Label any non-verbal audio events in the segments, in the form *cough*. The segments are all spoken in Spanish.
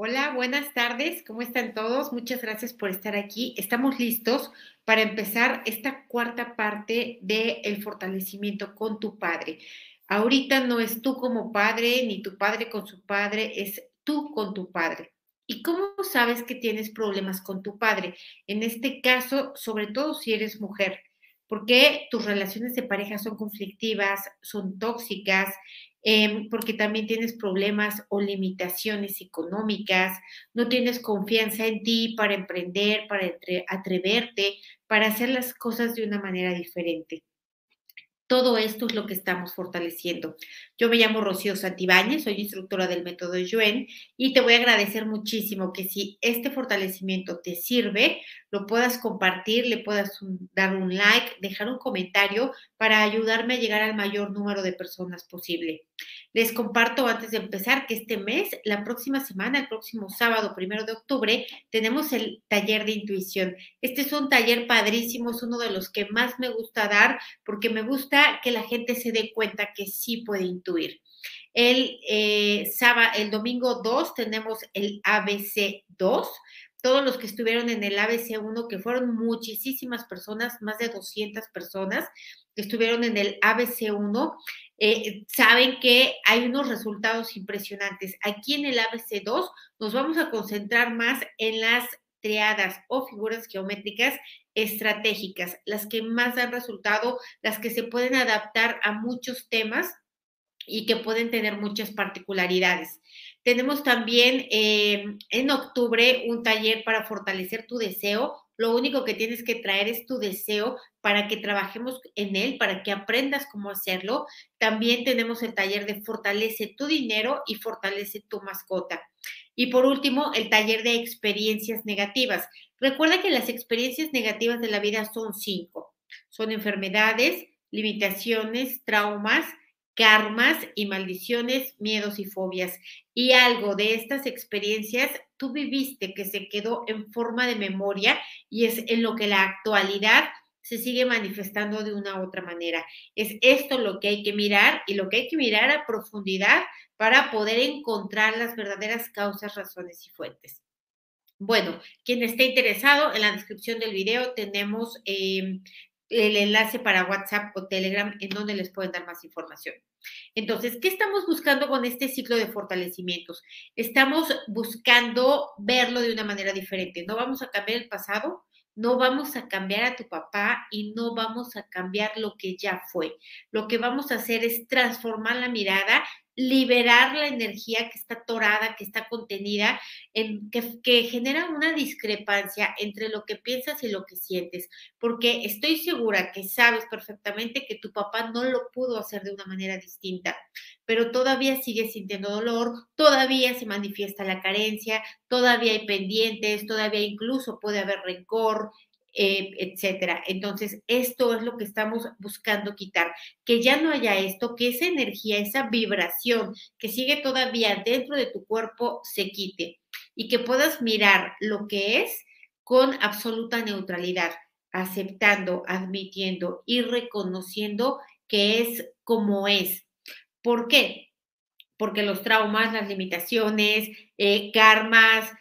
Hola, buenas tardes. ¿Cómo están todos? Muchas gracias por estar aquí. Estamos listos para empezar esta cuarta parte del fortalecimiento con tu padre. Ahorita no es tú como padre ni tu padre con su padre, es tú con tu padre. ¿Y cómo sabes que tienes problemas con tu padre? En este caso, sobre todo si eres mujer, porque tus relaciones de pareja son conflictivas, son tóxicas, Em, porque también tienes problemas o limitaciones económicas, no tienes confianza en ti para emprender, para atreverte, para hacer las cosas de una manera diferente. Todo esto es lo que estamos fortaleciendo. Yo me llamo Rocío Santibáñez, soy instructora del método Yuen y te voy a agradecer muchísimo que si este fortalecimiento te sirve, lo puedas compartir, le puedas dar un like, dejar un comentario para ayudarme a llegar al mayor número de personas posible. Les comparto antes de empezar que este mes, la próxima semana, el próximo sábado, primero de octubre, tenemos el taller de intuición. Este es un taller padrísimo, es uno de los que más me gusta dar porque me gusta que la gente se dé cuenta que sí puede intuir. El, eh, sábado, el domingo 2 tenemos el ABC 2 todos los que estuvieron en el ABC1, que fueron muchísimas personas, más de 200 personas que estuvieron en el ABC1, eh, saben que hay unos resultados impresionantes. Aquí en el ABC2 nos vamos a concentrar más en las triadas o figuras geométricas estratégicas, las que más dan resultado, las que se pueden adaptar a muchos temas y que pueden tener muchas particularidades. Tenemos también eh, en octubre un taller para fortalecer tu deseo. Lo único que tienes que traer es tu deseo para que trabajemos en él, para que aprendas cómo hacerlo. También tenemos el taller de fortalece tu dinero y fortalece tu mascota. Y por último, el taller de experiencias negativas. Recuerda que las experiencias negativas de la vida son cinco. Son enfermedades, limitaciones, traumas, karmas y maldiciones, miedos y fobias. Y algo de estas experiencias tú viviste que se quedó en forma de memoria y es en lo que la actualidad se sigue manifestando de una u otra manera. Es esto lo que hay que mirar y lo que hay que mirar a profundidad para poder encontrar las verdaderas causas, razones y fuentes. Bueno, quien esté interesado, en la descripción del video tenemos eh, el enlace para WhatsApp o Telegram en donde les pueden dar más información. Entonces, ¿qué estamos buscando con este ciclo de fortalecimientos? Estamos buscando verlo de una manera diferente. No vamos a cambiar el pasado, no vamos a cambiar a tu papá y no vamos a cambiar lo que ya fue. Lo que vamos a hacer es transformar la mirada liberar la energía que está atorada, que está contenida, en, que, que, genera una discrepancia entre lo que piensas y lo que sientes, porque estoy segura que sabes perfectamente que tu papá no lo pudo hacer de una manera distinta, pero todavía sigue sintiendo dolor, todavía se manifiesta la carencia, todavía hay pendientes, todavía incluso puede haber rencor, eh, etcétera. Entonces, esto es lo que estamos buscando quitar, que ya no haya esto, que esa energía, esa vibración que sigue todavía dentro de tu cuerpo se quite y que puedas mirar lo que es con absoluta neutralidad, aceptando, admitiendo y reconociendo que es como es. ¿Por qué? Porque los traumas, las limitaciones, eh, karmas,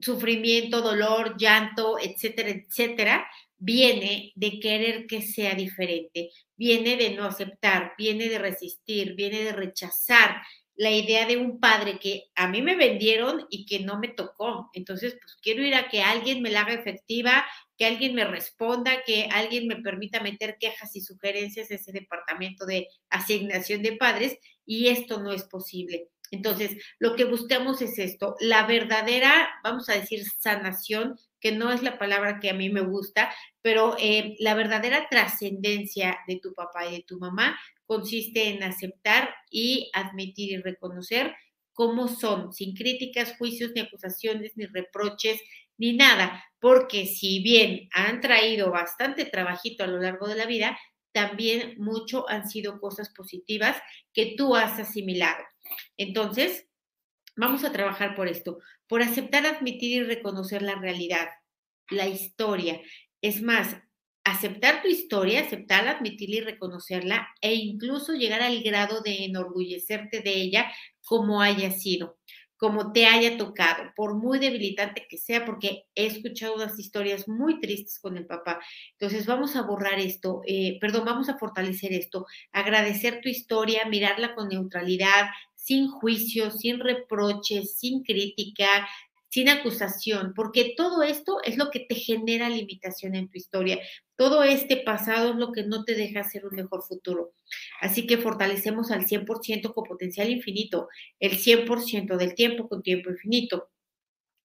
sufrimiento, dolor, llanto, etcétera, etcétera, viene de querer que sea diferente, viene de no aceptar, viene de resistir, viene de rechazar la idea de un padre que a mí me vendieron y que no me tocó. Entonces, pues quiero ir a que alguien me la haga efectiva, que alguien me responda, que alguien me permita meter quejas y sugerencias a ese departamento de asignación de padres y esto no es posible. Entonces, lo que buscamos es esto, la verdadera, vamos a decir, sanación, que no es la palabra que a mí me gusta, pero eh, la verdadera trascendencia de tu papá y de tu mamá consiste en aceptar y admitir y reconocer cómo son, sin críticas, juicios, ni acusaciones, ni reproches, ni nada, porque si bien han traído bastante trabajito a lo largo de la vida, también mucho han sido cosas positivas que tú has asimilado. Entonces, vamos a trabajar por esto, por aceptar, admitir y reconocer la realidad, la historia. Es más, aceptar tu historia, aceptarla, admitirla y reconocerla e incluso llegar al grado de enorgullecerte de ella como haya sido. como te haya tocado, por muy debilitante que sea, porque he escuchado unas historias muy tristes con el papá. Entonces vamos a borrar esto, eh, perdón, vamos a fortalecer esto, agradecer tu historia, mirarla con neutralidad, sin juicio, sin reproches, sin crítica, sin acusación, porque todo esto es lo que te genera limitación en tu historia. Todo este pasado es lo que no te deja hacer un mejor futuro. Así que fortalecemos al 100% con potencial infinito, el 100% del tiempo con tiempo infinito.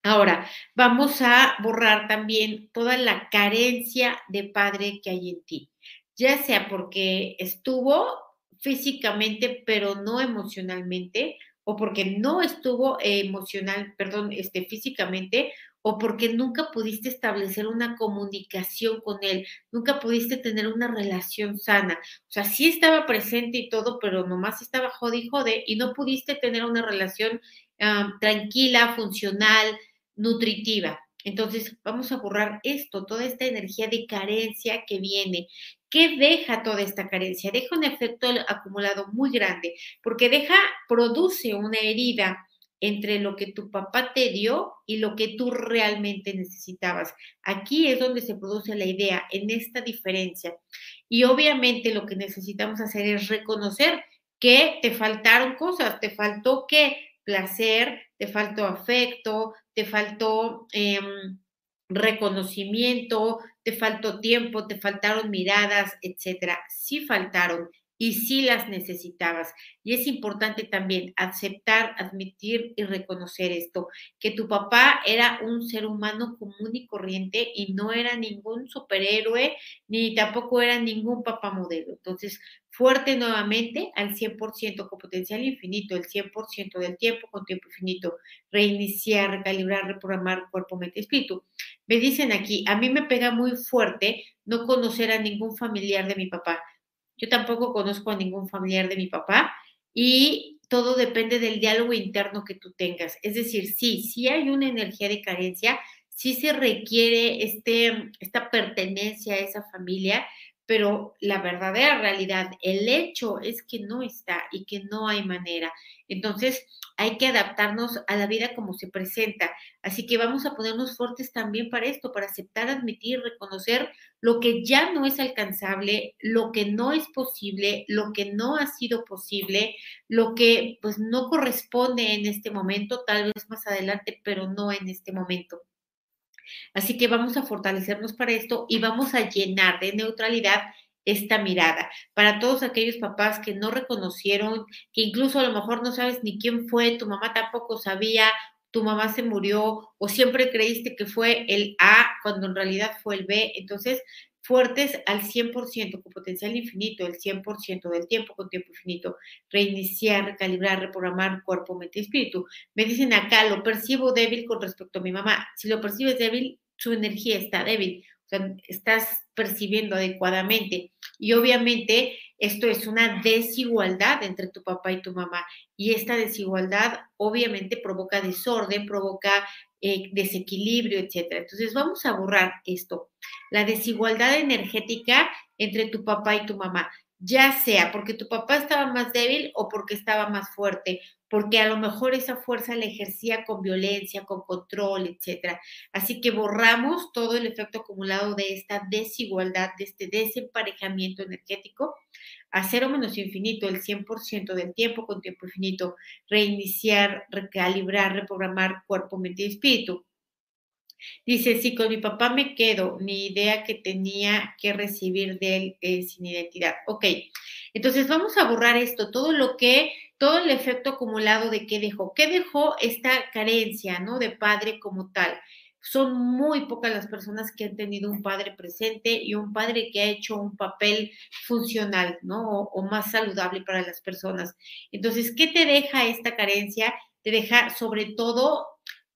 Ahora, vamos a borrar también toda la carencia de padre que hay en ti, ya sea porque estuvo físicamente, pero no emocionalmente, o porque no estuvo emocional, perdón, este, físicamente, o porque nunca pudiste establecer una comunicación con él, nunca pudiste tener una relación sana. O sea, sí estaba presente y todo, pero nomás estaba jode y jode y no pudiste tener una relación tranquila, funcional, nutritiva. Entonces, vamos a borrar esto, toda esta energía de carencia que viene. ¿Qué deja toda esta carencia? Deja un efecto acumulado muy grande, porque deja, produce una herida entre lo que tu papá te dio y lo que tú realmente necesitabas. Aquí es donde se produce la idea, en esta diferencia. Y obviamente lo que necesitamos hacer es reconocer que te faltaron cosas, te faltó qué, placer, te faltó afecto, te faltó em, reconocimiento, te faltó tiempo, te faltaron miradas, etcétera. Sí faltaron y sí las necesitabas. Y es importante también aceptar, admitir y reconocer esto, que tu papá era un ser humano común y corriente y no era ningún superhéroe, ni tampoco era ningún papá modelo. Entonces, fuerte nuevamente al 100% con potencial infinito, el 100% del tiempo con tiempo infinito, reiniciar, recalibrar, reprogramar cuerpo, mente, espíritu. Me dicen aquí, a mí me pega muy fuerte no conocer a ningún familiar de mi papá yo tampoco conozco a ningún familiar de mi papá y todo depende del diálogo interno que tú tengas. Es decir, sí, sí hay una energía de carencia, sí se requiere este, esta pertenencia a esa familia, pero la verdadera realidad, el hecho es que no está y que no hay manera. Entonces, hay que adaptarnos a la vida como se presenta. Así que vamos a ponernos fuertes también para esto, para aceptar, admitir, reconocer lo que ya no es alcanzable, lo que no es posible, lo que no ha sido posible, lo que pues no corresponde en este momento, tal vez más adelante, pero no en este momento. Así que vamos a fortalecernos para esto y vamos a llenar de neutralidad esta mirada. Para todos aquellos papás que no reconocieron, que incluso a lo mejor no sabes ni quién fue, tu mamá tampoco sabía, tu mamá se murió o siempre creíste que fue el A cuando en realidad fue el B. Entonces, fuertes al 100%, con potencial infinito, el 100% del tiempo con tiempo infinito, reiniciar, recalibrar, reprogramar cuerpo, mente y espíritu. Me dicen acá, lo percibo débil con respecto a mi mamá. Si lo percibes débil, su energía está débil, o sea, estás percibiendo adecuadamente. Y obviamente esto es una desigualdad entre tu papá y tu mamá. Y esta desigualdad obviamente provoca desorden, provoca eh, desequilibrio, etcétera. Entonces vamos a borrar esto, la desigualdad energética entre tu papá y tu mamá, ya sea porque tu papá estaba más débil o porque estaba más fuerte, porque a lo mejor esa fuerza la ejercía con violencia, con control, etcétera. Así que borramos todo el efecto acumulado de esta desigualdad, de este desemparejamiento energético a cero menos infinito, el 100% del tiempo con tiempo infinito, reiniciar, recalibrar, reprogramar cuerpo, mente y espíritu. Dice, si con mi papá me quedo, mi idea que tenía que recibir de él es sin identidad. Ok, entonces vamos a borrar esto, todo lo que, todo el efecto acumulado de qué dejó, qué dejó esta carencia, ¿no? De padre como tal son muy pocas las personas que han tenido un padre presente y un padre que ha hecho un papel funcional, ¿no? O, más saludable para las personas. Entonces, ¿qué te deja esta carencia? Te deja sobre todo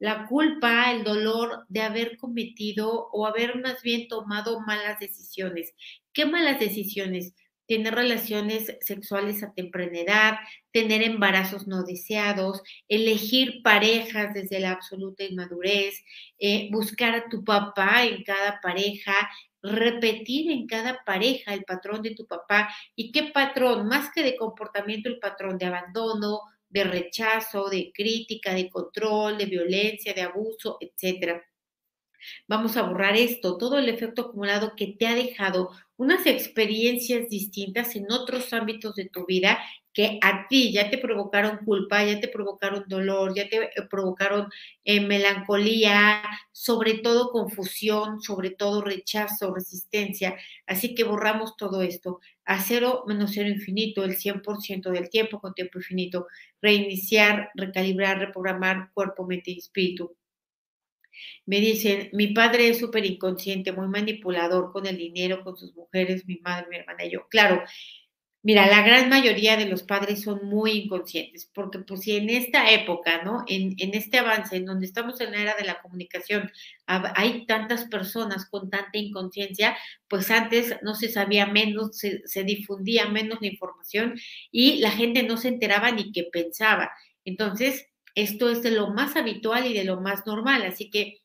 la culpa, el dolor de haber cometido o haber más bien tomado malas decisiones. ¿Qué malas decisiones? tener relaciones sexuales a temprana edad, tener embarazos no deseados, elegir parejas desde la absoluta inmadurez, eh, buscar a tu papá en cada pareja, repetir en cada pareja el patrón de tu papá. ¿Y qué patrón? Más que de comportamiento, el patrón de abandono, de rechazo, de crítica, de control, de violencia, de abuso, etcétera. Vamos a borrar esto, todo el efecto acumulado que te ha dejado unas experiencias distintas en otros ámbitos de tu vida que a ti ya te provocaron culpa, ya te provocaron dolor, ya te eh, provocaron eh, melancolía, sobre todo confusión, sobre todo rechazo, resistencia. Así que borramos todo esto a cero menos cero infinito, el 100% del tiempo con tiempo infinito, reiniciar, recalibrar, reprogramar cuerpo, mente y espíritu. Me dicen, mi padre es súper inconsciente, muy manipulador con el dinero, con sus mujeres, mi madre, mi hermana y yo. Claro, mira, la gran mayoría de los padres son muy inconscientes, porque pues si en esta época, ¿no? En, en este avance, en donde estamos en la era de la comunicación, hay tantas personas con tanta inconsciencia, pues antes no se sabía menos, se, se difundía menos la información y la gente no se enteraba ni qué pensaba. Entonces, esto es de lo más habitual y de lo más normal, así que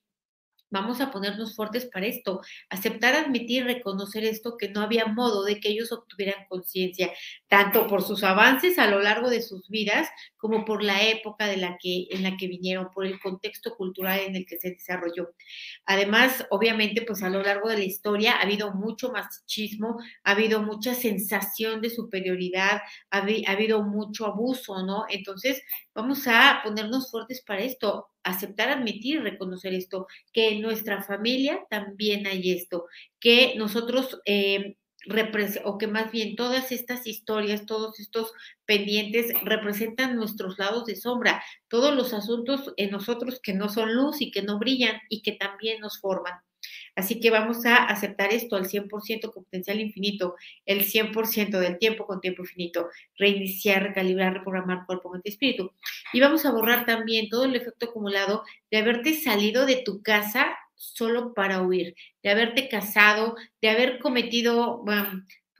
Vamos a ponernos fuertes para esto, aceptar, admitir, reconocer esto, que no había modo de que ellos obtuvieran conciencia, tanto por sus avances a lo largo de sus vidas, como por la época de la que, en la que vinieron, por el contexto cultural en el que se desarrolló. Además, obviamente, pues a lo largo de la historia ha habido mucho machismo, ha habido mucha sensación de superioridad, ha, ha habido mucho abuso, ¿no? Entonces, vamos a ponernos fuertes para esto aceptar, admitir, reconocer esto, que en nuestra familia también hay esto, que nosotros, eh, o que más bien todas estas historias, todos estos pendientes representan nuestros lados de sombra, todos los asuntos en nosotros que no son luz y que no brillan y que también nos forman. Así que vamos a aceptar esto al 100% con potencial infinito, el 100% del tiempo con tiempo infinito, reiniciar, recalibrar, reprogramar cuerpo, mente y espíritu. Y vamos a borrar también todo el efecto acumulado de haberte salido de tu casa solo para huir, de haberte casado, de haber cometido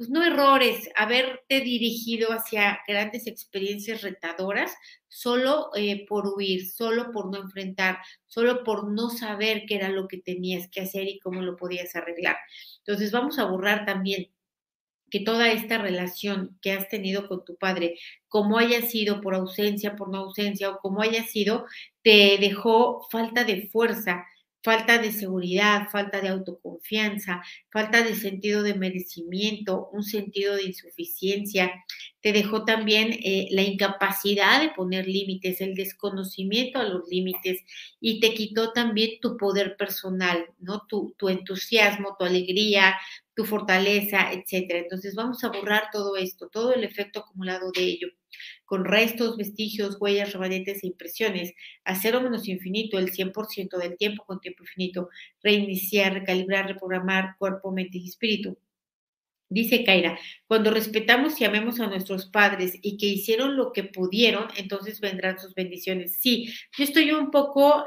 pues no errores, haberte dirigido hacia grandes experiencias retadoras solo eh, por huir, solo por no enfrentar, solo por no saber qué era lo que tenías que hacer y cómo lo podías arreglar. Entonces vamos a borrar también que toda esta relación que has tenido con tu padre, como haya sido por ausencia, por no ausencia o como haya sido, te dejó falta de fuerza, falta de seguridad, falta de autoconfianza, falta de sentido de merecimiento, un sentido de insuficiencia. Te dejó también eh, la incapacidad de poner límites, el desconocimiento a los límites y te quitó también tu poder personal, ¿no? Tu, tu entusiasmo, tu alegría, tu fortaleza, etcétera. Entonces vamos a borrar todo esto, todo el efecto acumulado de ello con restos, vestigios, huellas, remanentes e impresiones, a cero menos infinito, el 100% del tiempo con tiempo infinito, reiniciar, recalibrar, reprogramar cuerpo, mente y espíritu. Dice Kaira, cuando respetamos y amemos a nuestros padres y que hicieron lo que pudieron, entonces vendrán sus bendiciones. Sí, yo estoy un poco,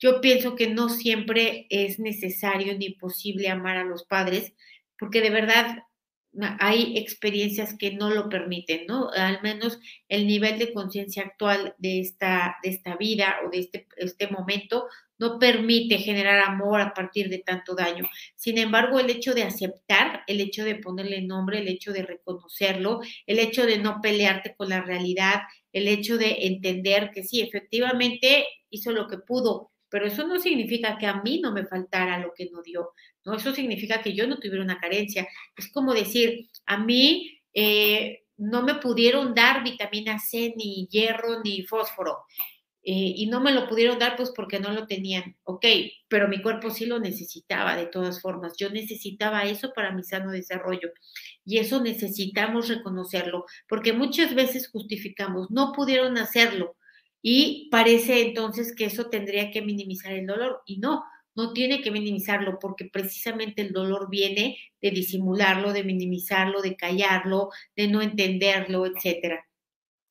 yo pienso que no siempre es necesario ni posible amar a los padres, porque de verdad hay experiencias que no lo permiten, ¿no? Al menos el nivel de conciencia actual de esta, de esta vida o de este, este momento no permite generar amor a partir de tanto daño. Sin embargo, el hecho de aceptar, el hecho de ponerle nombre, el hecho de reconocerlo, el hecho de no pelearte con la realidad, el hecho de entender que sí, efectivamente hizo lo que pudo, pero eso no significa que a mí no me faltara lo que no dio, ¿no? Eso significa que yo no tuviera una carencia. Es como decir, a mí eh, no me pudieron dar vitamina C, ni hierro, ni fósforo. Eh, y no me lo pudieron dar pues porque no lo tenían, ok, pero mi cuerpo sí lo necesitaba de todas formas, yo necesitaba eso para mi sano desarrollo y eso necesitamos reconocerlo, porque muchas veces justificamos, no pudieron hacerlo, y parece entonces que eso tendría que minimizar el dolor y no, no tiene que minimizarlo porque precisamente el dolor viene de disimularlo, de minimizarlo, de callarlo, de no entenderlo, etcétera.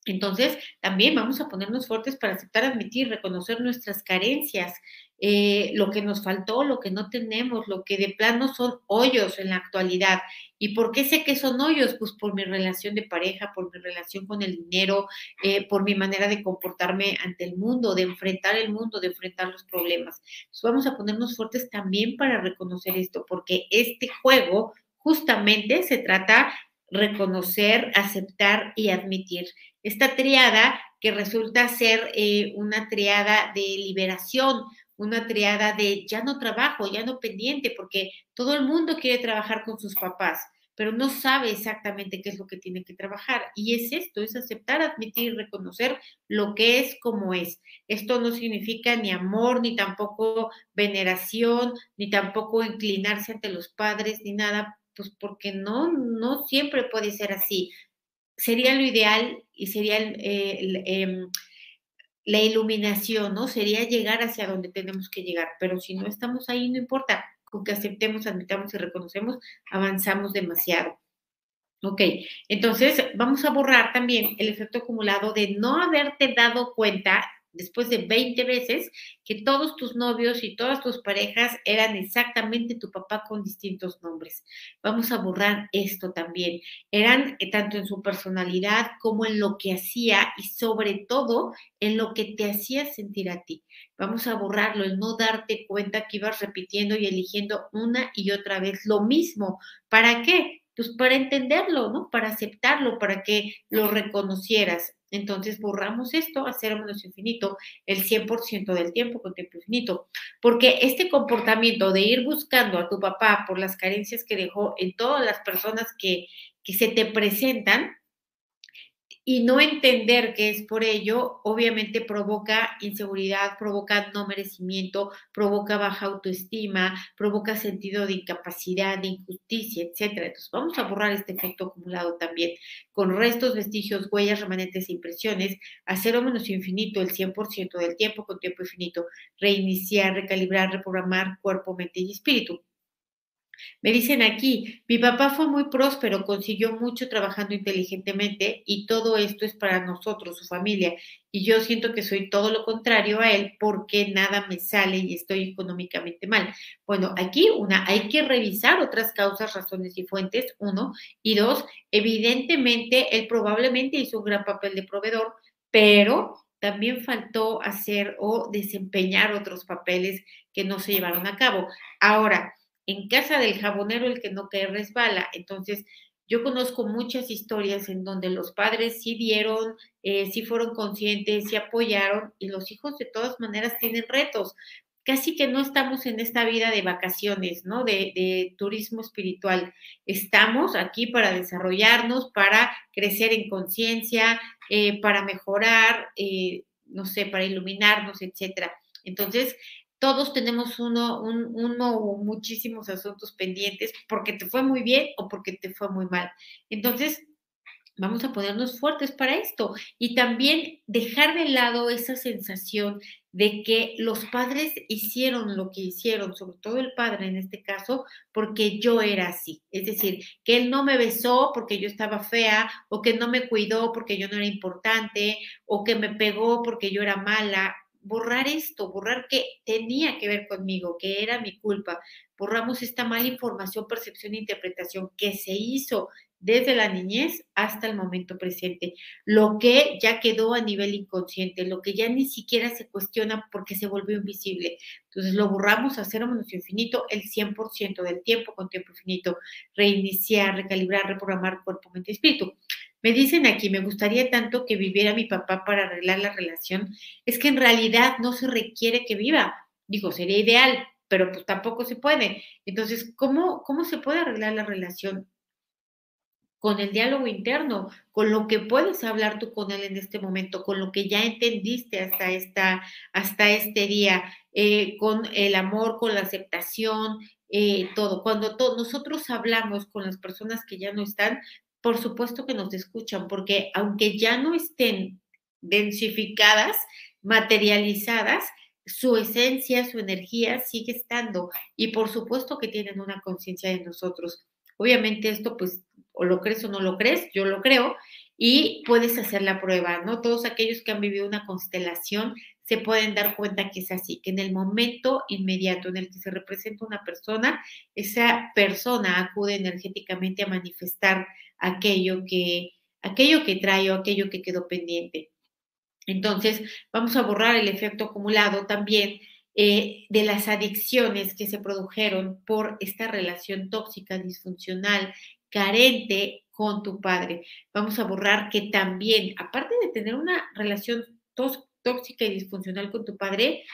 Entonces, también vamos a ponernos fuertes para aceptar, admitir, reconocer nuestras carencias, eh, lo que nos faltó, lo que no tenemos, lo que de plano son hoyos en la actualidad. ¿Y por qué sé que son hoyos? Pues por mi relación de pareja, por mi relación con el dinero, eh, por mi manera de comportarme ante el mundo, de enfrentar el mundo, de enfrentar los problemas. Vamos a ponernos fuertes también para reconocer esto, porque este juego justamente se trata reconocer, aceptar y admitir. Esta triada que resulta ser eh, una triada de liberación, una triada de ya no trabajo, ya no pendiente, porque todo el mundo quiere trabajar con sus papás, pero no sabe exactamente qué es lo que tiene que trabajar. Y es esto, es aceptar, admitir y reconocer lo que es como es. Esto no significa ni amor, ni tampoco veneración, ni tampoco inclinarse ante los padres, ni nada, pues porque no, no siempre puede ser así. Sería lo ideal y sería el, em, la iluminación, ¿no? Sería llegar hacia donde tenemos que llegar, pero si no estamos ahí, no importa, con que aceptemos, admitamos y reconocemos, avanzamos demasiado. Ok, entonces vamos a borrar también el efecto acumulado de no haberte dado cuenta después de 20 veces que todos tus novios y todas tus parejas eran exactamente tu papá con distintos nombres. Vamos a borrar esto también. Eran eh, tanto en su personalidad como en lo que hacía y sobre todo en lo que te hacía sentir a ti. Vamos a borrarlo, el no darte cuenta que ibas repitiendo y eligiendo una y otra vez lo mismo. ¿Para qué? Pues para entenderlo, ¿no? Para aceptarlo, para que lo reconocieras. Entonces borramos esto a cero menos infinito el 100% del tiempo con tiempo infinito. Porque este comportamiento de ir buscando a tu papá por las carencias que dejó en todas las personas que, que se te presentan, y no entender que es por ello, obviamente provoca inseguridad, provoca no merecimiento, provoca baja autoestima, provoca sentido de incapacidad, de injusticia, etcétera. Entonces, vamos a borrar este efecto acumulado también con restos, vestigios, huellas, remanentes e impresiones, a cero menos infinito el 100% del tiempo con tiempo infinito, reiniciar, recalibrar, reprogramar cuerpo, mente y espíritu. Me dicen aquí, mi papá fue muy próspero, consiguió mucho trabajando inteligentemente y todo esto es para nosotros, su familia. Y yo siento que soy todo lo contrario a él porque nada me sale y estoy económicamente mal. Bueno, aquí una, hay que revisar otras causas, razones y fuentes, uno. Y dos, evidentemente él probablemente hizo un gran papel de proveedor, pero también faltó hacer o desempeñar otros papeles que no se llevaron a cabo. Ahora, en casa del jabonero el que no cae resbala. Entonces, yo conozco muchas historias en donde los padres sí dieron, eh, sí fueron conscientes, sí apoyaron y los hijos de todas maneras tienen retos. Casi que no estamos en esta vida de vacaciones, ¿no? De, turismo espiritual. Estamos aquí para desarrollarnos, para crecer en conciencia, eh, para mejorar, eh, no sé, para iluminarnos, etcétera. Entonces, todos tenemos uno, uno o muchísimos asuntos pendientes porque te fue muy bien o porque te fue muy mal. Entonces, vamos a ponernos fuertes para esto y también dejar de lado esa sensación de que los padres hicieron lo que hicieron, sobre todo el padre en este caso, porque yo era así. Es decir, que él no me besó porque yo estaba fea, o que no me cuidó porque yo no era importante, o que me pegó porque yo era mala borrar esto, borrar que tenía que ver conmigo, que era mi culpa. Borramos esta mala información, percepción e interpretación que se hizo desde la niñez hasta el momento presente, lo que ya quedó a nivel inconsciente, lo que ya ni siquiera se cuestiona porque se volvió invisible. Entonces lo borramos a cero menos infinito el 100% del tiempo con tiempo infinito, reiniciar, recalibrar, reprogramar cuerpo, mente y espíritu. Me dicen aquí, me gustaría tanto que viviera mi papá para arreglar la relación. Es que en realidad no se requiere que viva. Digo, sería ideal, pero pues tampoco se puede. Entonces, ¿cómo, cómo se puede arreglar la relación? Con el diálogo interno, con lo que puedes hablar tú con él en este momento, con lo que ya entendiste hasta, esta, hasta este día, eh, con el amor, con la aceptación, eh, todo. Cuando nosotros hablamos con las personas que ya no están, por supuesto que nos escuchan, porque aunque ya no estén densificadas, materializadas, su esencia, su energía sigue estando y por supuesto que tienen una conciencia de nosotros. Obviamente esto pues o lo crees o no lo crees, yo lo creo y puedes hacer la prueba, ¿no? Todos aquellos que han vivido una constelación se pueden dar cuenta que es así, que en el momento inmediato en el que se representa una persona, esa persona acude energéticamente a manifestar aquello que, aquello que trae o aquello que quedó pendiente. Entonces, vamos a borrar el efecto acumulado también eh, de las adicciones que se produjeron por esta relación tóxica, disfuncional, carente con tu padre. Vamos a borrar que también, aparte de tener una relación tóxica y disfuncional con tu padre,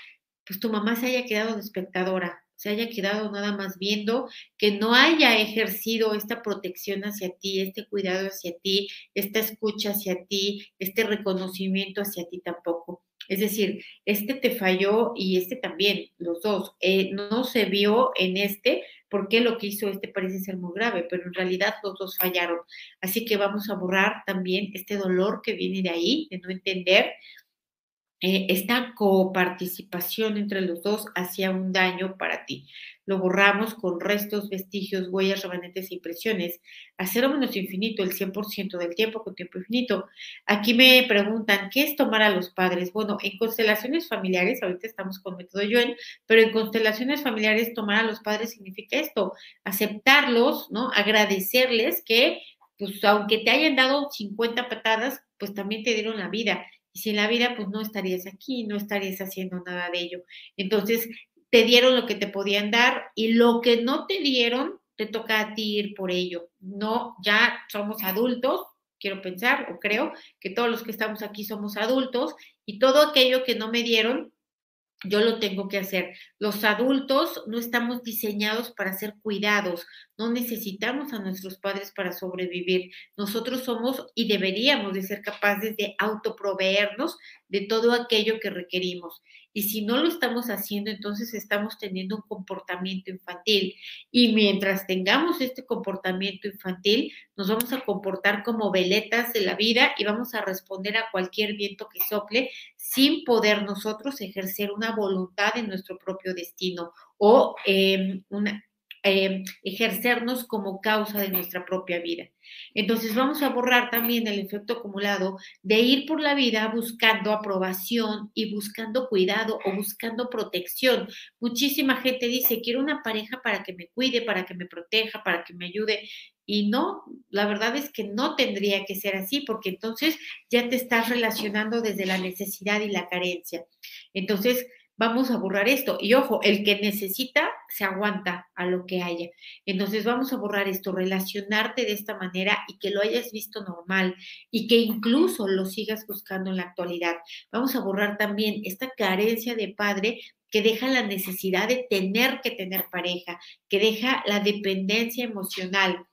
pues tu mamá se haya quedado de espectadora, se haya quedado nada más viendo, que no haya ejercido esta protección hacia ti, este cuidado hacia ti, esta escucha hacia ti, este reconocimiento hacia ti tampoco. Es decir, este te falló y este también, los dos. Eh, no se vio en este porque lo que hizo este parece ser muy grave, pero en realidad los dos fallaron. Así que vamos a borrar también este dolor que viene de ahí, de no entender, eh, esta coparticipación entre los dos hacía un daño para ti. Lo borramos con restos, vestigios, huellas, remanentes e impresiones. A cero menos infinito, el 100% del tiempo con tiempo infinito. Aquí me preguntan, ¿qué es tomar a los padres? Bueno, en constelaciones familiares, ahorita estamos con método Yuen, pero en constelaciones familiares tomar a los padres significa esto, aceptarlos, ¿no? Agradecerles que, pues aunque te hayan dado 50 patadas, pues también te dieron la vida y sin la vida, pues no estarías aquí, no estarías haciendo nada de ello. Entonces, te dieron lo que te podían dar y lo que no te dieron, te toca a ti ir por ello. No, ya somos adultos, quiero pensar o creo que todos los que estamos aquí somos adultos y todo aquello que no me dieron, yo lo tengo que hacer. Los adultos no estamos diseñados para ser cuidados, no necesitamos a nuestros padres para sobrevivir. Nosotros somos y deberíamos de ser capaces de autoproveernos de todo aquello que requerimos. Y si no lo estamos haciendo, entonces estamos teniendo un comportamiento infantil. Y mientras tengamos este comportamiento infantil, nos vamos a comportar como veletas de la vida y vamos a responder a cualquier viento que sople sin poder nosotros ejercer una voluntad en nuestro propio destino o una, eh, ejercernos como causa de nuestra propia vida. Entonces vamos a borrar también el efecto acumulado de ir por la vida buscando aprobación y buscando cuidado o buscando protección. Muchísima gente dice, quiero una pareja para que me cuide, para que me proteja, para que me ayude. Y no, la verdad es que no tendría que ser así, porque entonces ya te estás relacionando desde la necesidad y la carencia. Entonces, vamos a borrar esto. Y ojo, el que necesita se aguanta a lo que haya. Entonces vamos a borrar esto, relacionarte de esta manera y que lo hayas visto normal y que incluso lo sigas buscando en la actualidad. Vamos a borrar también esta carencia de padre que deja la necesidad de tener que tener pareja, que deja la dependencia emocional,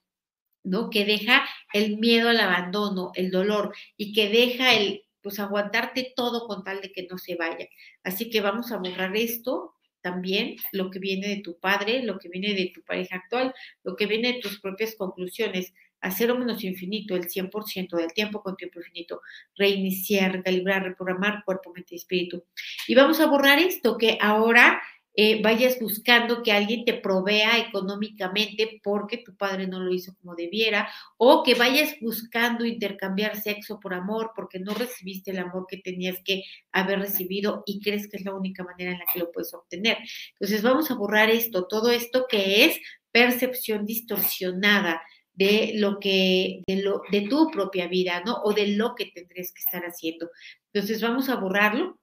¿no? Que deja el miedo al abandono, el dolor y que deja el pues aguantarte todo con tal de que no se vaya. Así que vamos a borrar esto también, lo que viene de tu padre, lo que viene de tu pareja actual, lo que viene de tus propias conclusiones, a cero menos infinito, el 100% del tiempo con tiempo infinito, reiniciar, calibrar, reprogramar cuerpo, mente y espíritu. Y vamos a borrar esto que ahora eh, vayas buscando que alguien te provea económicamente porque tu padre no lo hizo como debiera, o que vayas buscando intercambiar sexo por amor porque no recibiste el amor que tenías que haber recibido y crees que es la única manera en la que lo puedes obtener. Entonces vamos a borrar esto, todo esto que es percepción distorsionada de lo que, de, lo, de tu propia vida, ¿no? O de lo que tendrías que estar haciendo. Entonces vamos a borrarlo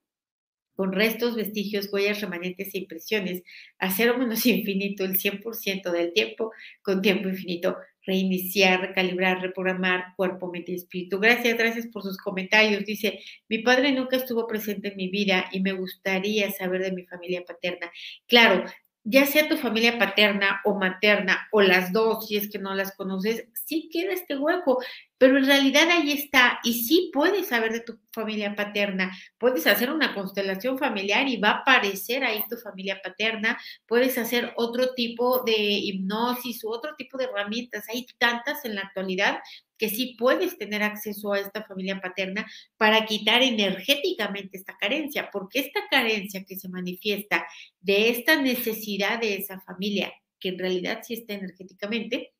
con restos, vestigios, huellas, remanentes e impresiones, a cero menos *laughs* infinito el 100% del tiempo, con tiempo infinito, reiniciar, recalibrar, reprogramar cuerpo, mente y espíritu. Gracias, gracias por sus comentarios. Dice, mi padre nunca estuvo presente en mi vida y me gustaría saber de mi familia paterna. Claro, ya sea tu familia paterna o materna o las dos, si es que no las conoces, sí queda este hueco, pero en realidad ahí está y sí puedes saber de tu familia paterna, puedes hacer una constelación familiar y va a aparecer ahí tu familia paterna, puedes hacer otro tipo de hipnosis u otro tipo de herramientas, hay tantas en la actualidad que sí puedes tener acceso a esta familia paterna para quitar energéticamente esta carencia, porque esta carencia que se manifiesta de esta necesidad de esa familia, que en realidad sí está energéticamente,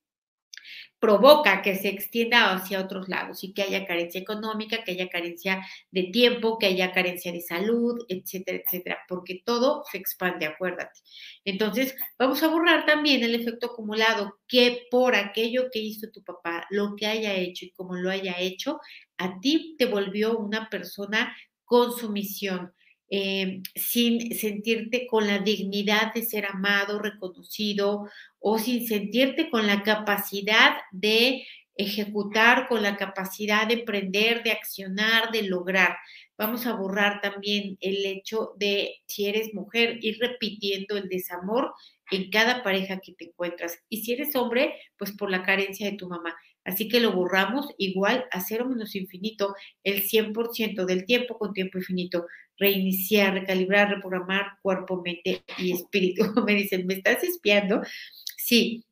provoca que se extienda hacia otros lados y que haya carencia económica, que haya carencia de tiempo, que haya carencia de salud, etcétera, etcétera, porque todo se expande, acuérdate. Entonces, vamos a borrar también el efecto acumulado que por aquello que hizo tu papá, lo que haya hecho y como lo haya hecho, a ti te volvió una persona con sumisión, eh, sin sentirte con la dignidad de ser amado, reconocido o sin sentirte con la capacidad de ejecutar con la capacidad de emprender, de accionar, de lograr. Vamos a borrar también el hecho de, si eres mujer, ir repitiendo el desamor en cada pareja que te encuentras. Y si eres hombre, pues por la carencia de tu mamá. Así que lo borramos igual a cero menos infinito, el 100% del tiempo con tiempo infinito. Reiniciar, recalibrar, reprogramar cuerpo, mente y espíritu. *laughs* Me dicen, ¿me estás espiando? Sí.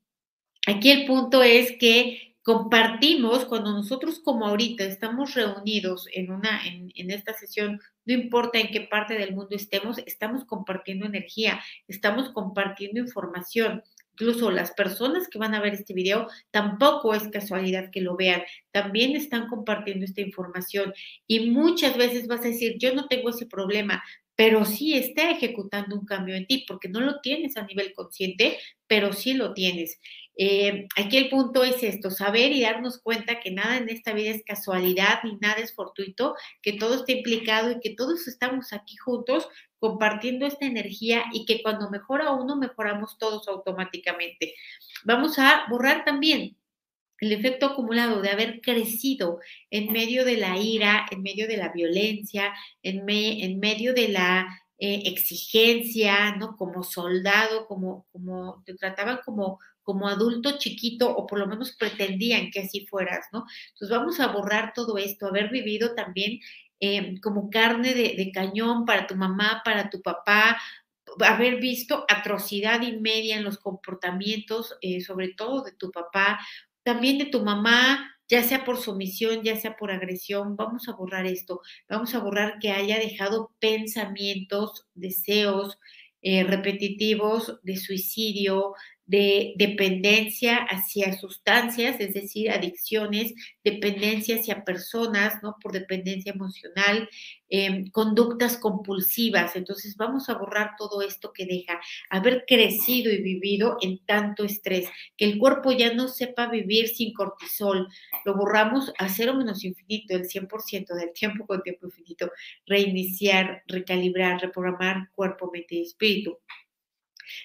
Aquí el punto es que compartimos cuando nosotros como ahorita estamos reunidos en una en, en, esta sesión no importa en qué parte del mundo estemos estamos compartiendo energía estamos compartiendo información incluso las personas que van a ver este video tampoco es casualidad que lo vean también están compartiendo esta información y muchas veces vas a decir yo no tengo ese problema pero sí está ejecutando un cambio en ti, porque no lo tienes a nivel consciente, pero sí lo tienes. Eh, aquí el punto es esto, saber y darnos cuenta que nada en esta vida es casualidad ni nada es fortuito, que todo está implicado y que todos estamos aquí juntos compartiendo esta energía y que cuando mejora uno, mejoramos todos automáticamente. Vamos a borrar también el efecto acumulado de haber crecido en medio de la ira, en medio de la violencia, en, en medio de la eh, exigencia, ¿no? Como soldado, como, como te trataban como como adulto chiquito o por lo menos pretendían que así fueras, ¿no? Entonces vamos a borrar todo esto, haber vivido también eh, como carne de, cañón para tu mamá, para tu papá, haber visto atrocidad y media en los comportamientos, eh, sobre todo de tu papá, también de tu mamá, ya sea por sumisión, ya sea por agresión, vamos a borrar esto, vamos a borrar que haya dejado pensamientos, deseos eh, repetitivos de suicidio, de dependencia hacia sustancias, es decir, adicciones, dependencia hacia personas, ¿no? Por dependencia emocional, em, conductas compulsivas. Entonces vamos a borrar todo esto que deja haber crecido y vivido en tanto estrés, que el cuerpo ya no sepa vivir sin cortisol. Lo borramos a cero menos infinito, el 100% del tiempo con tiempo infinito. Reiniciar, recalibrar, reprogramar cuerpo, mente y espíritu.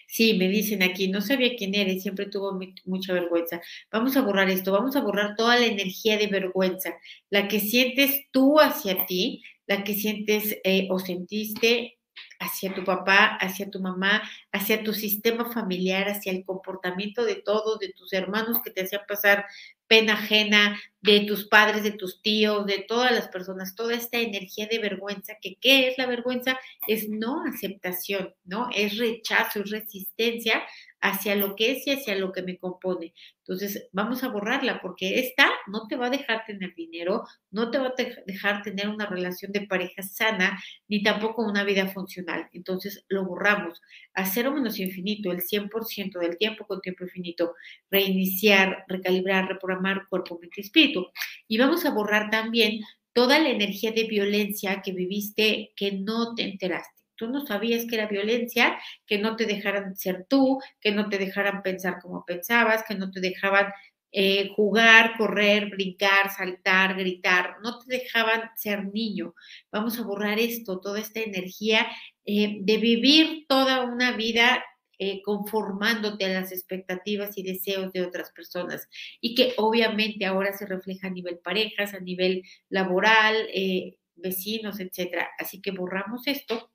Sí, me dicen aquí, no sabía quién eres, siempre tuvo mucha vergüenza. Vamos a borrar esto, vamos a borrar toda la energía de vergüenza, la que sientes tú hacia ti, la que sientes eh, o sentiste hacia tu papá, hacia tu mamá, hacia tu sistema familiar, hacia el comportamiento de todos, de tus hermanos que te hacían pasar pena ajena, de tus padres, de tus tíos, de todas las personas, toda esta energía de vergüenza, que qué es la vergüenza? Es no aceptación, ¿no? Es rechazo, es resistencia hacia lo que es y hacia lo que me compone. Entonces, vamos a borrarla porque esta no te va a dejar tener dinero, no te va a dejar tener una relación de pareja sana, ni tampoco una vida funcional. Entonces, lo borramos a cero menos infinito, el 100% del tiempo con tiempo infinito, reiniciar, recalibrar, reprogramar cuerpo, mente y espíritu. Y vamos a borrar también toda la energía de violencia que viviste que no te enteraste tú no sabías que era violencia, que no te dejaran ser tú, que no te dejaran pensar como pensabas, que no te dejaban eh, jugar, correr, brincar, saltar, gritar, no te dejaban ser niño. Vamos a borrar esto, toda esta energía eh, de vivir toda una vida eh, conformándote a las expectativas y deseos de otras personas y que obviamente ahora se refleja a nivel parejas, a nivel laboral, vecinos, etcétera. Así que borramos esto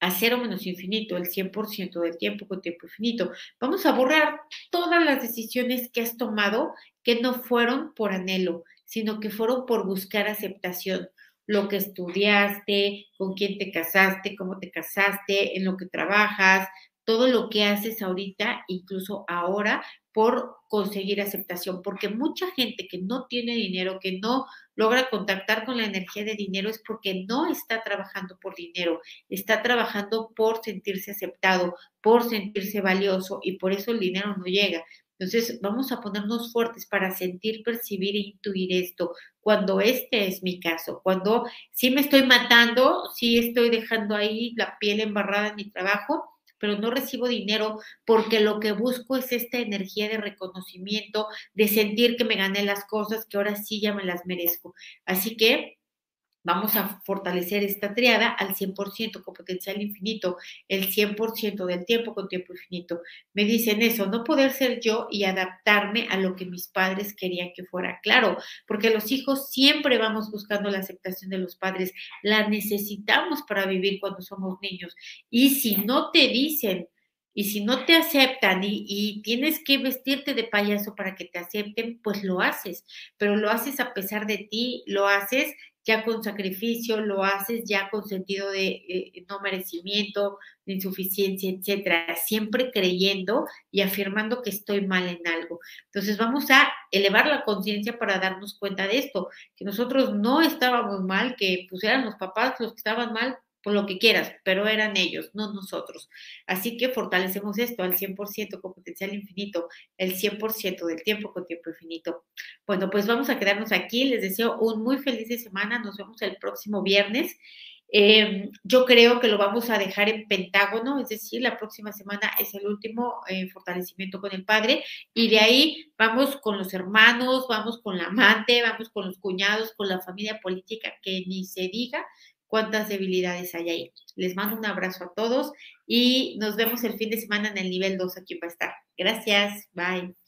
a cero menos infinito, el 100% del tiempo con tiempo infinito. Vamos a borrar todas las decisiones que has tomado que no fueron por anhelo, sino que fueron por buscar aceptación. Lo que estudiaste, con quién te casaste, cómo te casaste, en lo que trabajas, todo lo que haces ahorita, incluso ahora, por conseguir aceptación, porque mucha gente que no tiene dinero, que no logra contactar con la energía de dinero, es porque no está trabajando por dinero, está trabajando por sentirse aceptado, por sentirse valioso y por eso el dinero no llega. Entonces, vamos a ponernos fuertes para sentir, percibir e intuir esto. Cuando este es mi caso, cuando sí me estoy matando, sí estoy dejando ahí la piel embarrada en mi trabajo, pero no recibo dinero porque lo que busco es esta energía de reconocimiento, de sentir que me gané las cosas, que ahora sí ya me las merezco. Así que Vamos a fortalecer esta triada al 100% con potencial infinito, el 100% del tiempo con tiempo infinito. Me dicen eso, no poder ser yo y adaptarme a lo que mis padres querían que fuera. Claro, porque los hijos siempre vamos buscando la aceptación de los padres, la necesitamos para vivir cuando somos niños. Y si no te dicen, y si no te aceptan y, tienes que vestirte de payaso para que te acepten, pues lo haces, pero lo haces a pesar de ti, lo haces ya con sacrificio, lo haces ya con sentido de eh, no merecimiento, de insuficiencia, etcétera, siempre creyendo y afirmando que estoy mal en algo. Entonces vamos a elevar la conciencia para darnos cuenta de esto, que nosotros no estábamos mal, que pues eran los papás los que estaban mal, por lo que quieras, pero eran ellos, no nosotros. Así que fortalecemos esto al 100% con potencial infinito, el 100% del tiempo con tiempo infinito. Bueno, pues vamos a quedarnos aquí. Les deseo un muy feliz de semana. Nos vemos el próximo viernes. Em, yo creo que lo vamos a dejar en pentágono, es decir, la próxima semana es el último eh, fortalecimiento con el padre y de ahí vamos con los hermanos, vamos con la amante, vamos con los cuñados, con la familia política, que ni se diga, cuántas debilidades hay ahí. Les mando un abrazo a todos y nos vemos el fin de semana en el nivel 2 aquí va a estar. Gracias, bye.